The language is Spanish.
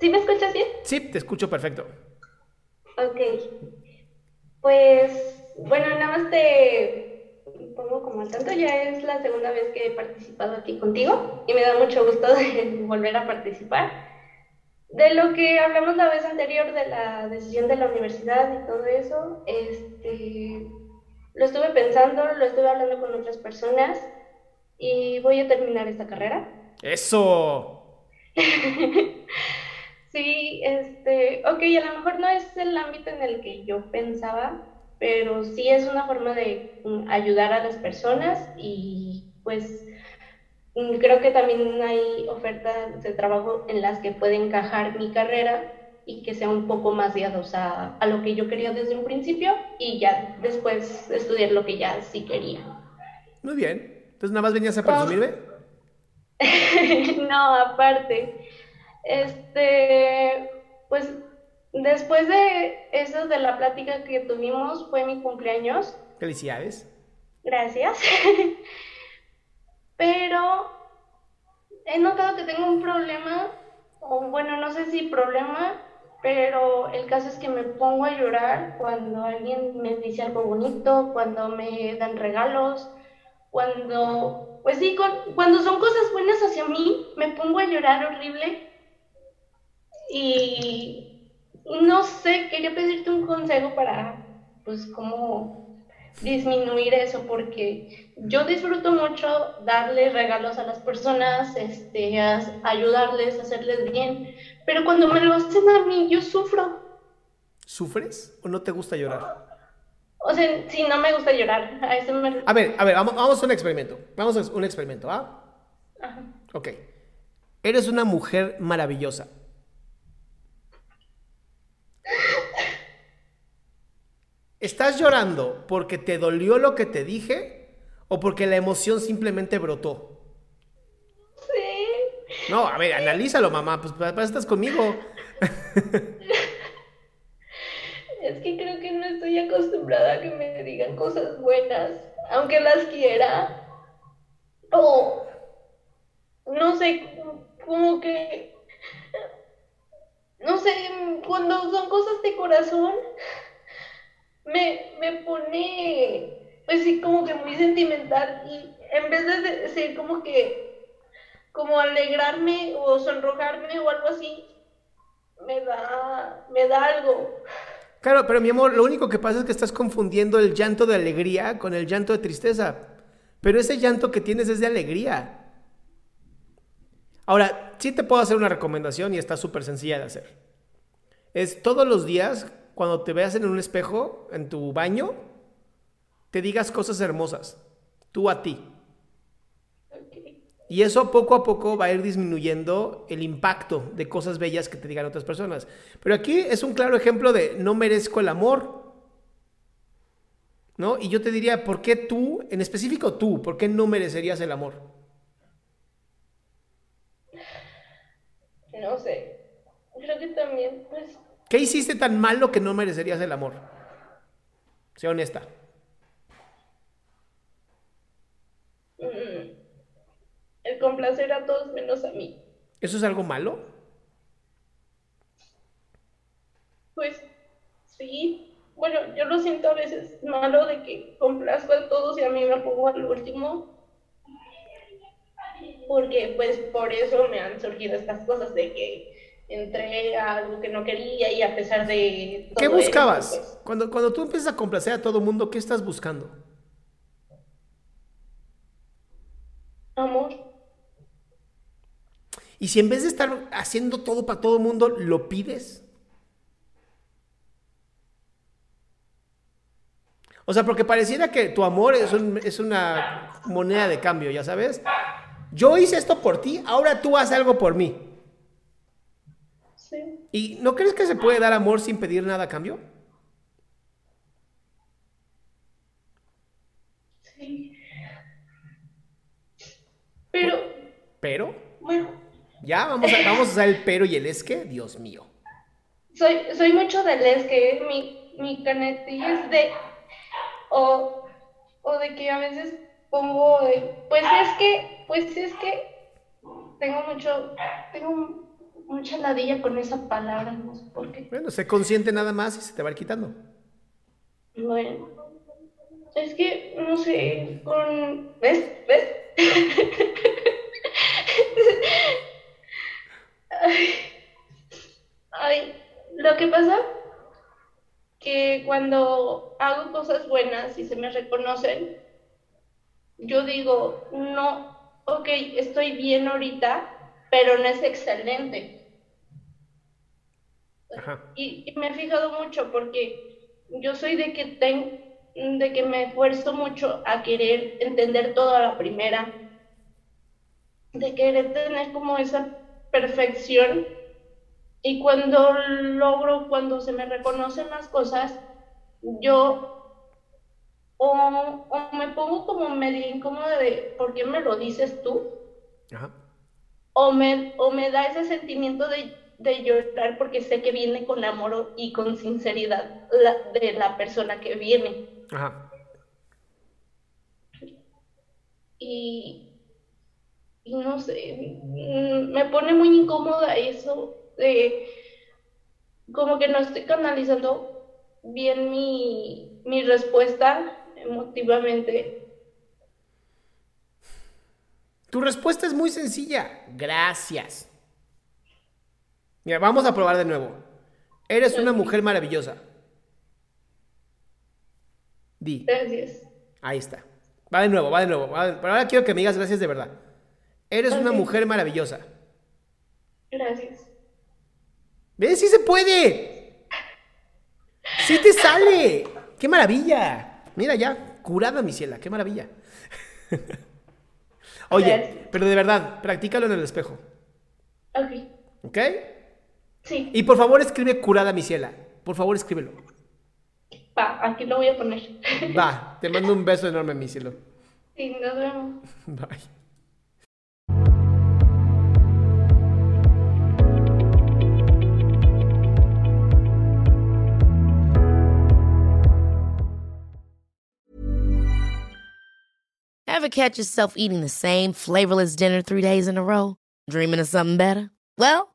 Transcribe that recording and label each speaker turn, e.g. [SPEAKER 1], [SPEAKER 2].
[SPEAKER 1] ¿Sí me escuchas bien?
[SPEAKER 2] Sí, te escucho perfecto.
[SPEAKER 1] Ok. Pues, bueno, nada más te pongo como al tanto, ya es la segunda vez que he participado aquí contigo y me da mucho gusto de volver a participar. De lo que hablamos la vez anterior de la decisión de la universidad y todo eso, este, lo estuve pensando, lo estuve hablando con otras personas y voy a terminar esta carrera.
[SPEAKER 2] Eso.
[SPEAKER 1] sí, este, ok, a lo mejor no es el ámbito en el que yo pensaba, pero sí es una forma de mm, ayudar a las personas y pues mm, creo que también hay ofertas de trabajo en las que puede encajar mi carrera y que sea un poco más guiados a, a lo que yo quería desde un principio y ya después estudiar lo que ya sí quería.
[SPEAKER 2] Muy bien. Entonces nada más venías a presumirme.
[SPEAKER 1] no, aparte. Este, pues después de eso de la plática que tuvimos, fue mi cumpleaños.
[SPEAKER 2] Felicidades.
[SPEAKER 1] Gracias. Pero he notado que tengo un problema, o bueno, no sé si problema, pero el caso es que me pongo a llorar cuando alguien me dice algo bonito, cuando me dan regalos, cuando, pues sí, cuando son cosas buenas hacia mí, me pongo a llorar horrible. Y, no sé, quería pedirte un consejo para, pues, cómo disminuir eso, porque yo disfruto mucho darle regalos a las personas, este, ayudarles, hacerles bien, pero cuando me lo hacen a mí, yo sufro.
[SPEAKER 2] ¿Sufres o no te gusta llorar?
[SPEAKER 1] O sea, si no me gusta llorar. A, eso me...
[SPEAKER 2] a ver, a ver, vamos, vamos a un experimento. Vamos a un experimento, ¿ah? Ajá. Ok. Eres una mujer maravillosa. ¿Estás llorando porque te dolió lo que te dije o porque la emoción simplemente brotó?
[SPEAKER 1] Sí.
[SPEAKER 2] No, a ver, analízalo, mamá. Pues para estás conmigo.
[SPEAKER 1] Es que creo que no estoy acostumbrada a que me digan cosas buenas, aunque las quiera. O, no sé, como que, no sé, cuando son cosas de corazón, me, pone, pues sí, como que muy sentimental y en vez de decir como que, como alegrarme o sonrojarme o algo así, me da, me da algo.
[SPEAKER 2] Claro, pero mi amor, lo único que pasa es que estás confundiendo el llanto de alegría con el llanto de tristeza. Pero ese llanto que tienes es de alegría. Ahora, sí te puedo hacer una recomendación y está súper sencilla de hacer. Es todos los días, cuando te veas en un espejo, en tu baño, te digas cosas hermosas, tú a ti. Y eso poco a poco va a ir disminuyendo el impacto de cosas bellas que te digan otras personas. Pero aquí es un claro ejemplo de no merezco el amor. ¿No? Y yo te diría, ¿por qué tú, en específico tú, por qué no merecerías el amor?
[SPEAKER 1] No sé. Creo que también, pues...
[SPEAKER 2] ¿Qué hiciste tan malo que no merecerías el amor? Sea honesta.
[SPEAKER 1] Mm, el complacer a todos menos a mí.
[SPEAKER 2] ¿Eso es algo malo?
[SPEAKER 1] Pues sí, bueno, yo lo siento a veces malo de que complazco a todos y a mí me pongo al último. Porque pues por eso me han surgido estas cosas de que entré a algo que no quería y a pesar de...
[SPEAKER 2] ¿Qué
[SPEAKER 1] todo eso,
[SPEAKER 2] buscabas?
[SPEAKER 1] pues,
[SPEAKER 2] Cuando, cuando tú empiezas a complacer a todo mundo, ¿qué estás buscando?
[SPEAKER 1] amor.
[SPEAKER 2] Y si en vez de estar haciendo todo para todo el mundo, lo pides. O sea, porque pareciera que tu amor es, un- es una moneda de cambio, ya sabes. Yo hice esto por ti, ahora tú haz algo por mí.
[SPEAKER 1] Sí.
[SPEAKER 2] ¿Y no crees que se puede dar amor sin pedir nada a cambio?
[SPEAKER 1] Sí. Pero,
[SPEAKER 2] Pero,
[SPEAKER 1] bueno,
[SPEAKER 2] ya, vamos a, vamos a usar el pero y el es que, Dios mío.
[SPEAKER 1] soy, soy mucho del es que mi, mi canetilla es de, o, o de que a veces pongo de, pues es que, pues es que, tengo mucho, tengo mucha ladilla con esa palabra, no sé por qué.
[SPEAKER 2] Bueno, sé consciente nada más y se te va a ir quitando.
[SPEAKER 1] Bueno, es que, no sé, con, ¿ves? ¿Ves? Ay, ay, lo que pasa que cuando hago cosas buenas y se me reconocen, yo digo, no, ok, estoy bien ahorita, pero no es excelente.
[SPEAKER 2] Ajá.
[SPEAKER 1] Y, y me he fijado mucho porque yo soy de que ten- de que me esfuerzo mucho a querer entender todo a la primera, de querer tener como esa perfección y cuando logro, cuando se me reconocen las cosas, yo o, o me pongo como medio incómoda de ¿por qué me lo dices tú?
[SPEAKER 2] Ajá.
[SPEAKER 1] o me, o me da ese sentimiento de, de llorar porque sé que viene con amor y con sinceridad la- de la persona que viene.
[SPEAKER 2] Ajá.
[SPEAKER 1] Y, y no sé, mm, me pone muy incómoda eso de como que no estoy canalizando bien mi, mi respuesta emotivamente.
[SPEAKER 2] Tu respuesta es muy sencilla. Gracias. Mira, vamos a probar de nuevo. Eres una mujer maravillosa. Di.
[SPEAKER 1] Gracias.
[SPEAKER 2] Ahí está. Va de nuevo, va de nuevo. va de- Pero ahora quiero que me digas gracias de verdad. Eres una mujer maravillosa.
[SPEAKER 1] Gracias.
[SPEAKER 2] ¿Ves? ¡Sí se puede! ¡Sí te sale! ¡Qué maravilla! Mira ya, curada mi ciela, qué maravilla. Oye, pero de verdad, practícalo en el espejo,
[SPEAKER 1] Ok.
[SPEAKER 2] ¿ok?
[SPEAKER 1] Sí,
[SPEAKER 2] Y por favor escribe curada mi ciela. Por favor escríbelo.
[SPEAKER 1] va, aquí lo voy a poner.
[SPEAKER 2] Va, te mando un beso enorme, mi cielo.
[SPEAKER 1] Sí, nos vemos.
[SPEAKER 2] Bye.
[SPEAKER 3] Ever catch yourself eating the same flavorless dinner three days in a row? Dreaming of something better? Well,